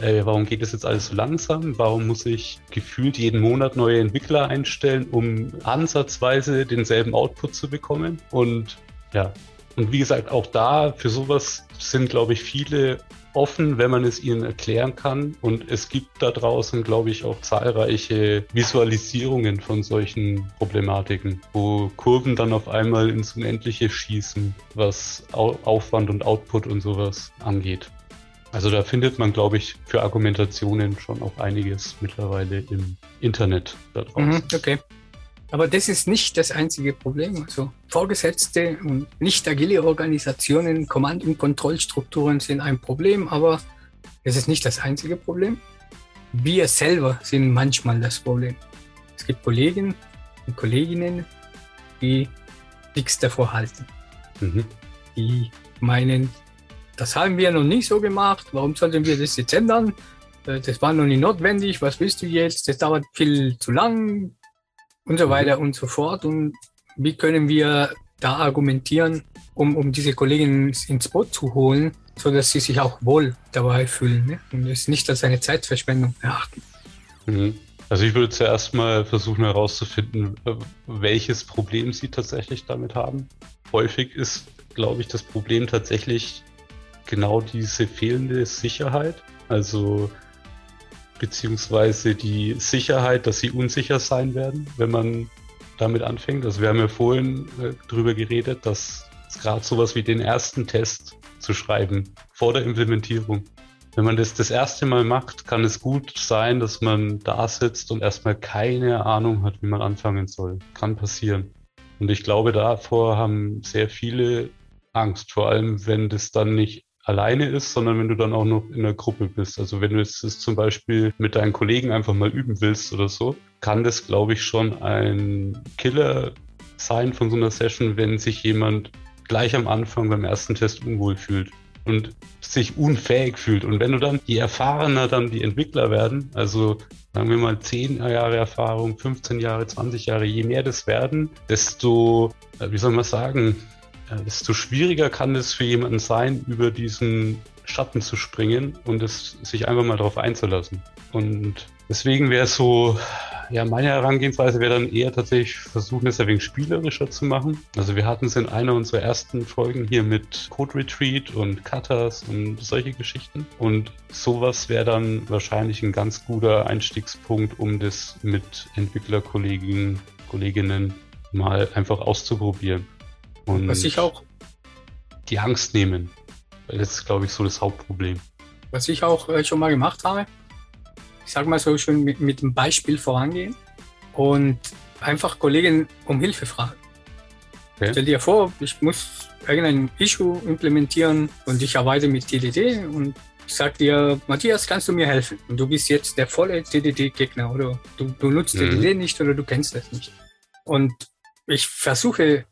Speaker 1: äh, warum geht das jetzt alles so langsam? Warum muss ich gefühlt jeden Monat neue Entwickler einstellen, um ansatzweise denselben Output zu bekommen? Und ja, und wie gesagt, auch da für sowas sind, glaube ich, viele offen, wenn man es ihnen erklären kann. Und es gibt da draußen, glaube ich, auch zahlreiche Visualisierungen von solchen Problematiken, wo Kurven dann auf einmal ins Unendliche schießen, was Aufwand und Output und sowas angeht. Also da findet man, glaube ich, für Argumentationen schon auch einiges mittlerweile im Internet da draußen. Mhm,
Speaker 2: okay. Aber das ist nicht das einzige Problem. Also Vorgesetzte und nicht agile Organisationen, Kommand- und Kontrollstrukturen sind ein Problem, aber es ist nicht das einzige Problem. Wir selber sind manchmal das Problem. Es gibt Kollegen und Kolleginnen, die nichts davor halten. Mhm. Die meinen, das haben wir noch nicht so gemacht, warum sollten wir das jetzt ändern? Äh, das war noch nicht notwendig, was willst du jetzt? Das dauert viel zu lang, und so weiter und so fort. Und wie können wir da argumentieren, um, um diese Kolleginnen ins Boot zu holen, so dass sie sich auch wohl dabei fühlen ne? und es nicht als eine Zeitverschwendung erachten.
Speaker 1: Mhm. Also ich würde zuerst mal versuchen herauszufinden, äh, welches Problem sie tatsächlich damit haben. Häufig ist, glaube ich, das Problem tatsächlich genau diese fehlende Sicherheit. Also beziehungsweise die Sicherheit, dass sie unsicher sein werden, wenn man damit anfängt. Also wir haben ja vorhin äh, darüber geredet, dass gerade sowas wie den ersten Test zu schreiben vor der Implementierung. Wenn man das das erste Mal macht, kann es gut sein, dass man da sitzt und erstmal keine Ahnung hat, wie man anfangen soll. Kann passieren. Und ich glaube, davor haben sehr viele Angst, vor allem wenn das dann nicht alleine ist, sondern wenn du dann auch noch in der Gruppe bist. Also wenn du es zum Beispiel mit deinen Kollegen einfach mal üben willst oder so, kann das, glaube ich, schon ein Killer sein von so einer Session, wenn sich jemand gleich am Anfang beim ersten Test unwohl fühlt und sich unfähig fühlt. Und wenn du dann, je erfahrener dann die Entwickler werden, also sagen wir mal 10 Jahre Erfahrung, 15 Jahre, 20 Jahre, je mehr das werden, desto, äh, wie soll man sagen, desto schwieriger kann es für jemanden sein, über diesen Schatten zu springen und es sich einfach mal darauf einzulassen. Und deswegen wäre so, ja, meine Herangehensweise wäre dann eher tatsächlich versuchen, es ein wenig spielerischer zu machen. Also wir hatten es in einer unserer ersten Folgen hier mit Code Retreat und Cutters und solche Geschichten. Und sowas wäre dann wahrscheinlich ein ganz guter Einstiegspunkt, um das mit Entwicklerkolleginnen, Kolleginnen mal einfach auszuprobieren.
Speaker 2: Und Was ich auch.
Speaker 1: Die Angst nehmen. Das ist, glaube ich, so das Hauptproblem.
Speaker 2: Was ich auch äh, schon mal gemacht habe, ich sage mal so schön mit, mit dem Beispiel vorangehen und einfach Kollegen um Hilfe fragen. Okay. Stell dir vor, ich muss irgendein Issue implementieren und ich arbeite mit TDD und ich sage dir, Matthias, kannst du mir helfen? Und du bist jetzt der volle TDD-Gegner oder du, du nutzt mhm. TDD nicht oder du kennst das nicht. Und ich versuche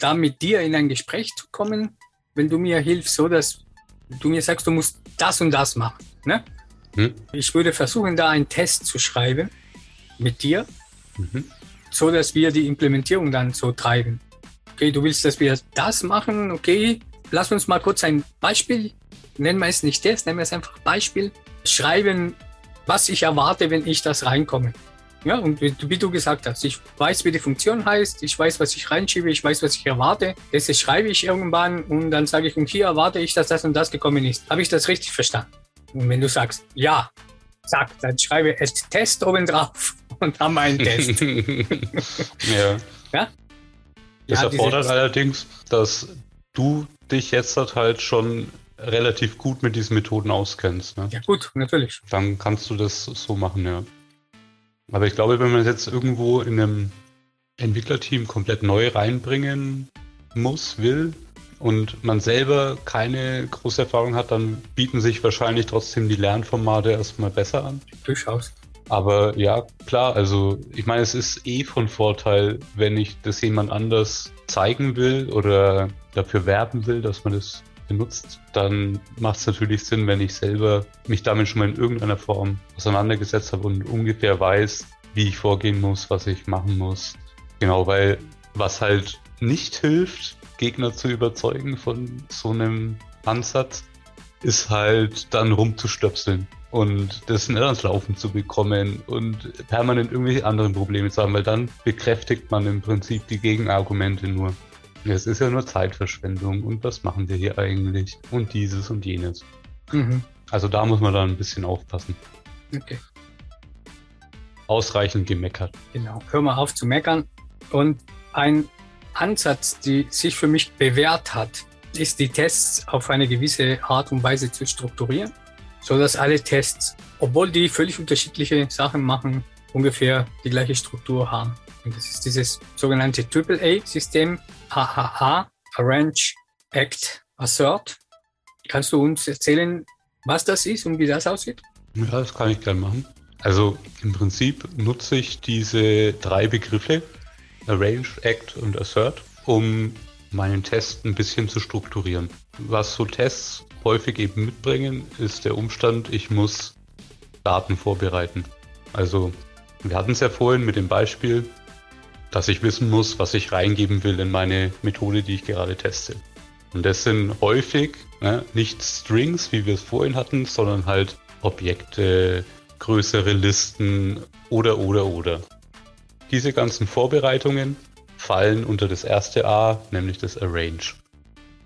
Speaker 2: da mit dir in ein Gespräch zu kommen, wenn du mir hilfst, so dass du mir sagst, du musst das und das machen. Ne? Hm. Ich würde versuchen, da einen Test zu schreiben mit dir, mhm. so dass wir die Implementierung dann so treiben. Okay, du willst, dass wir das machen, okay, lass uns mal kurz ein Beispiel, nennen wir es nicht Test, nennen wir es einfach Beispiel, schreiben, was ich erwarte, wenn ich das reinkomme. Ja, und wie, wie, du gesagt hast, ich weiß, wie die Funktion heißt, ich weiß, was ich reinschiebe, ich weiß, was ich erwarte. Das schreibe ich irgendwann und dann sage ich, und hier erwarte ich, dass das und das gekommen ist. Habe ich das richtig verstanden? Und wenn du sagst, ja, sag, dann schreibe es Test oben drauf und haben einen Test.
Speaker 1: ja. ja. Das ja, erfordert allerdings, dass du dich jetzt halt schon relativ gut mit diesen Methoden auskennst. Ne?
Speaker 2: Ja, gut, natürlich.
Speaker 1: Dann kannst du das so machen, ja. Aber ich glaube, wenn man es jetzt irgendwo in einem Entwicklerteam komplett neu reinbringen muss, will und man selber keine große Erfahrung hat, dann bieten sich wahrscheinlich trotzdem die Lernformate erstmal besser an.
Speaker 2: Durchaus.
Speaker 1: Aber ja, klar, also ich meine, es ist eh von Vorteil, wenn ich das jemand anders zeigen will oder dafür werben will, dass man das benutzt, dann macht es natürlich Sinn, wenn ich selber mich damit schon mal in irgendeiner Form auseinandergesetzt habe und ungefähr weiß, wie ich vorgehen muss, was ich machen muss. Genau, weil was halt nicht hilft, Gegner zu überzeugen von so einem Ansatz, ist halt dann rumzustöpseln und das nicht ans Laufen zu bekommen und permanent irgendwelche anderen Probleme zu haben, weil dann bekräftigt man im Prinzip die Gegenargumente nur. Es ist ja nur Zeitverschwendung und was machen wir hier eigentlich und dieses und jenes. Mhm. Also da muss man dann ein bisschen aufpassen. Okay. Ausreichend gemeckert.
Speaker 2: Genau, hör mal auf zu meckern. Und ein Ansatz, der sich für mich bewährt hat, ist die Tests auf eine gewisse Art und Weise zu strukturieren so dass alle Tests, obwohl die völlig unterschiedliche Sachen machen, ungefähr die gleiche Struktur haben. Und das ist dieses sogenannte AAA-System, AHA, Arrange, Act, Assert. Kannst du uns erzählen, was das ist und wie das aussieht?
Speaker 1: Ja, das kann ich gerne machen. Also im Prinzip nutze ich diese drei Begriffe, Arrange, Act und Assert, um meinen Test ein bisschen zu strukturieren. Was so Tests häufig eben mitbringen, ist der Umstand, ich muss Daten vorbereiten. Also wir hatten es ja vorhin mit dem Beispiel, dass ich wissen muss, was ich reingeben will in meine Methode, die ich gerade teste. Und das sind häufig ne, nicht Strings, wie wir es vorhin hatten, sondern halt Objekte, größere Listen oder oder oder. Diese ganzen Vorbereitungen fallen unter das erste A, nämlich das Arrange.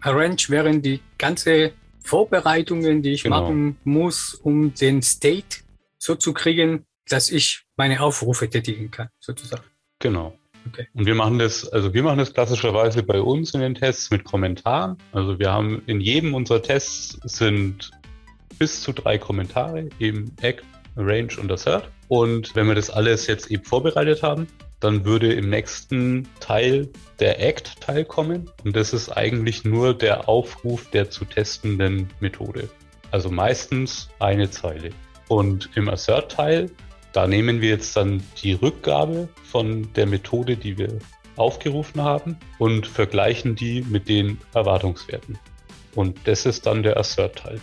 Speaker 2: Arrange wären die ganze Vorbereitungen, die ich genau. machen muss, um den State so zu kriegen, dass ich meine Aufrufe tätigen kann, sozusagen.
Speaker 1: Genau. Okay. Und wir machen das, also wir machen das klassischerweise bei uns in den Tests mit Kommentaren. Also wir haben in jedem unserer Tests sind bis zu drei Kommentare, eben Act, Arrange und Assert. Und wenn wir das alles jetzt eben vorbereitet haben, dann würde im nächsten Teil der Act-Teil kommen. Und das ist eigentlich nur der Aufruf der zu testenden Methode. Also meistens eine Zeile. Und im Assert-Teil, da nehmen wir jetzt dann die Rückgabe von der Methode, die wir aufgerufen haben und vergleichen die mit den Erwartungswerten. Und das ist dann der Assert-Teil.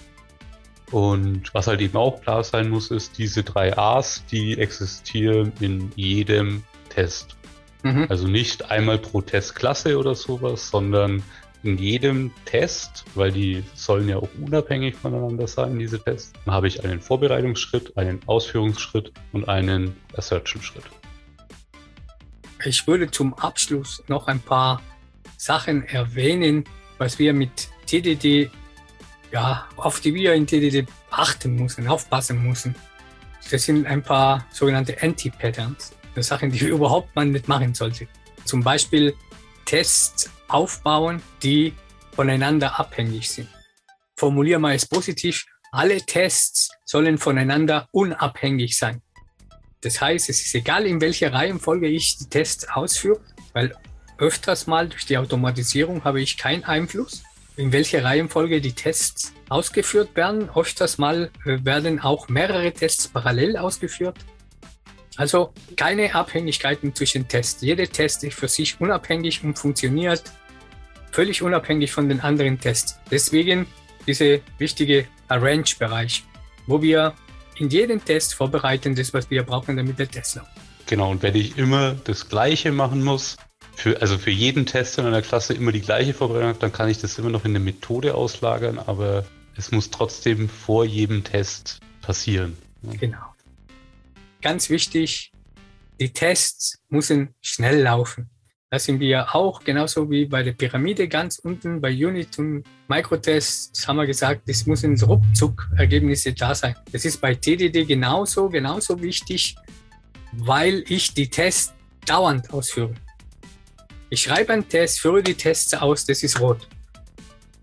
Speaker 1: Und was halt eben auch klar sein muss, ist, diese drei A's, die existieren in jedem Test. Mhm. Also nicht einmal pro Testklasse oder sowas, sondern in jedem Test, weil die sollen ja auch unabhängig voneinander sein, diese Tests, habe ich einen Vorbereitungsschritt, einen Ausführungsschritt und einen Assertion-Schritt.
Speaker 2: Ich würde zum Abschluss noch ein paar Sachen erwähnen, was wir mit TDD, ja, auf die wir in TDD achten müssen, aufpassen müssen. Das sind ein paar sogenannte Anti-Patterns. Sachen, die überhaupt man nicht machen sollte. Zum Beispiel Tests aufbauen, die voneinander abhängig sind. Formulieren wir es positiv. Alle Tests sollen voneinander unabhängig sein. Das heißt, es ist egal, in welcher Reihenfolge ich die Tests ausführe, weil öfters mal durch die Automatisierung habe ich keinen Einfluss, in welcher Reihenfolge die Tests ausgeführt werden. Öfters mal äh, werden auch mehrere Tests parallel ausgeführt. Also keine Abhängigkeiten zwischen Tests. Jeder Test ist für sich unabhängig und funktioniert völlig unabhängig von den anderen Tests. Deswegen dieser wichtige Arrange-Bereich, wo wir in jedem Test vorbereiten, das, was wir brauchen, damit der Test läuft.
Speaker 1: Genau, und wenn ich immer das Gleiche machen muss, für, also für jeden Test in einer Klasse immer die gleiche Vorbereitung, dann kann ich das immer noch in der Methode auslagern, aber es muss trotzdem vor jedem Test passieren.
Speaker 2: Genau ganz wichtig, die Tests müssen schnell laufen. Das sind wir auch, genauso wie bei der Pyramide ganz unten bei Unit und Microtests haben wir gesagt, es müssen ruckzuck Ergebnisse da sein. Das ist bei TDD genauso, genauso wichtig, weil ich die Tests dauernd ausführe. Ich schreibe einen Test, führe die Tests aus, das ist rot.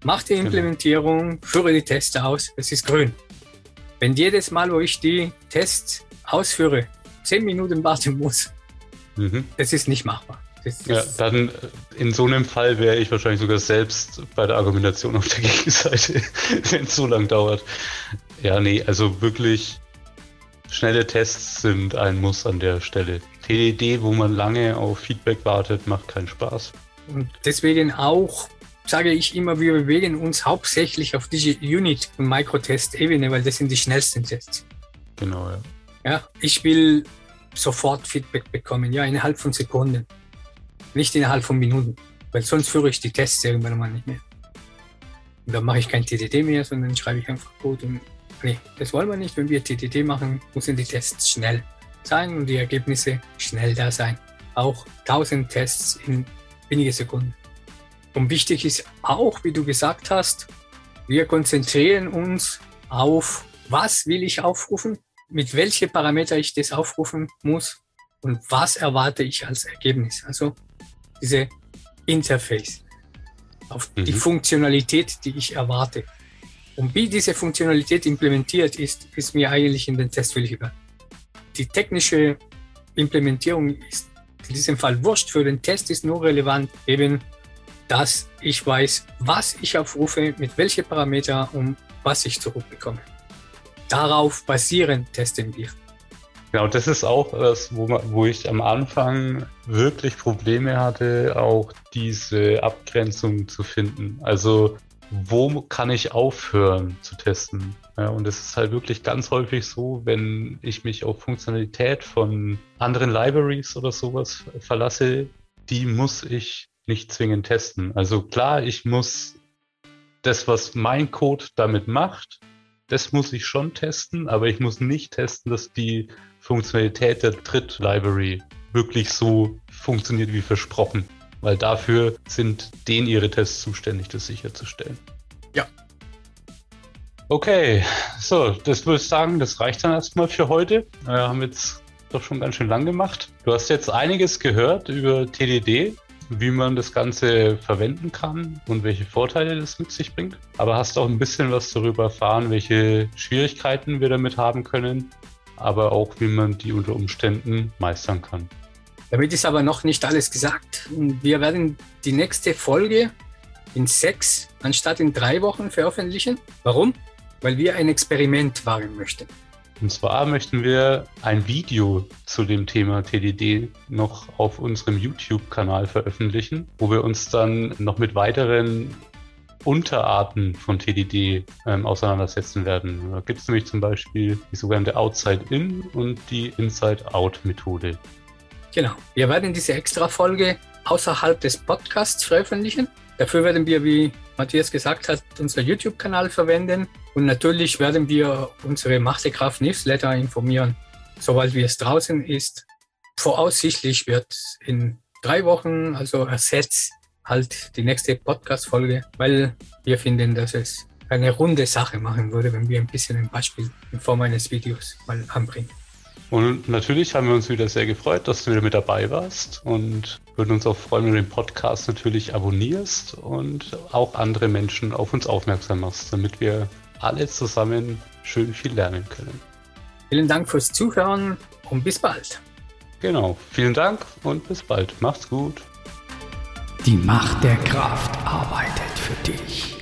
Speaker 2: Mach die genau. Implementierung, führe die Tests aus, das ist grün. Wenn jedes Mal, wo ich die Tests ausführe, zehn Minuten warten muss, mhm. das ist nicht machbar. Das,
Speaker 1: das ja, dann äh, in so einem Fall wäre ich wahrscheinlich sogar selbst bei der Argumentation auf der Gegenseite, wenn es so lang dauert. Ja, nee, also wirklich schnelle Tests sind ein Muss an der Stelle. TDD, wo man lange auf Feedback wartet, macht keinen Spaß.
Speaker 2: Und deswegen auch sage ich immer, wir bewegen uns hauptsächlich auf diese Unit- und Microtest-Ebene, weil das sind die schnellsten Tests.
Speaker 1: Genau, ja.
Speaker 2: Ja, ich will sofort Feedback bekommen, ja, innerhalb von Sekunden. Nicht innerhalb von Minuten, weil sonst führe ich die Tests irgendwann mal nicht mehr. Und dann mache ich kein TDD mehr, sondern schreibe ich einfach Code und nee, das wollen wir nicht. Wenn wir TDD machen, müssen die Tests schnell sein und die Ergebnisse schnell da sein. Auch 1000 Tests in wenige Sekunden. Und wichtig ist auch, wie du gesagt hast, wir konzentrieren uns auf, was will ich aufrufen, mit welchen Parameter ich das aufrufen muss und was erwarte ich als Ergebnis. Also diese Interface, auf mhm. die Funktionalität, die ich erwarte. Und wie diese Funktionalität implementiert ist, ist mir eigentlich in den Test egal. Die technische Implementierung ist in diesem Fall wurscht. Für den Test ist nur relevant eben, dass ich weiß, was ich aufrufe, mit welchen Parameter und was ich zurückbekomme. Darauf basierend testen wir.
Speaker 1: Genau, das ist auch das, wo, wo ich am Anfang wirklich Probleme hatte, auch diese Abgrenzung zu finden. Also wo kann ich aufhören zu testen? Ja, und es ist halt wirklich ganz häufig so, wenn ich mich auf Funktionalität von anderen Libraries oder sowas verlasse, die muss ich nicht zwingend testen. Also klar, ich muss das, was mein Code damit macht, das muss ich schon testen, aber ich muss nicht testen, dass die Funktionalität der Tritt-Library wirklich so funktioniert wie versprochen. Weil dafür sind denen ihre Tests zuständig, das sicherzustellen.
Speaker 2: Ja.
Speaker 1: Okay, so, das würde ich sagen, das reicht dann erstmal für heute. Wir haben jetzt doch schon ganz schön lang gemacht. Du hast jetzt einiges gehört über TDD, wie man das Ganze verwenden kann und welche Vorteile das mit sich bringt. Aber hast auch ein bisschen was darüber erfahren, welche Schwierigkeiten wir damit haben können aber auch wie man die unter Umständen meistern kann.
Speaker 2: Damit ist aber noch nicht alles gesagt. Wir werden die nächste Folge in sechs anstatt in drei Wochen veröffentlichen. Warum? Weil wir ein Experiment wagen möchten.
Speaker 1: Und zwar möchten wir ein Video zu dem Thema TDD noch auf unserem YouTube-Kanal veröffentlichen, wo wir uns dann noch mit weiteren Unterarten von TDD ähm, auseinandersetzen werden. Da gibt es nämlich zum Beispiel die sogenannte Outside-In und die Inside-Out-Methode.
Speaker 2: Genau. Wir werden diese Extra-Folge außerhalb des Podcasts veröffentlichen. Dafür werden wir, wie Matthias gesagt hat, unseren YouTube-Kanal verwenden. Und natürlich werden wir unsere Machtekraft Newsletter informieren, sobald wie es draußen ist. Voraussichtlich wird in drei Wochen, also ersetzt halt die nächste Podcast-Folge, weil wir finden, dass es eine runde Sache machen würde, wenn wir ein bisschen ein Beispiel in Form eines Videos mal anbringen.
Speaker 1: Und natürlich haben wir uns wieder sehr gefreut, dass du wieder mit dabei warst und würden uns auch freuen, wenn du den Podcast natürlich abonnierst und auch andere Menschen auf uns aufmerksam machst, damit wir alle zusammen schön viel lernen können.
Speaker 2: Vielen Dank fürs Zuhören und bis bald.
Speaker 1: Genau, vielen Dank und bis bald. Macht's gut.
Speaker 3: Die Macht der Kraft arbeitet für dich.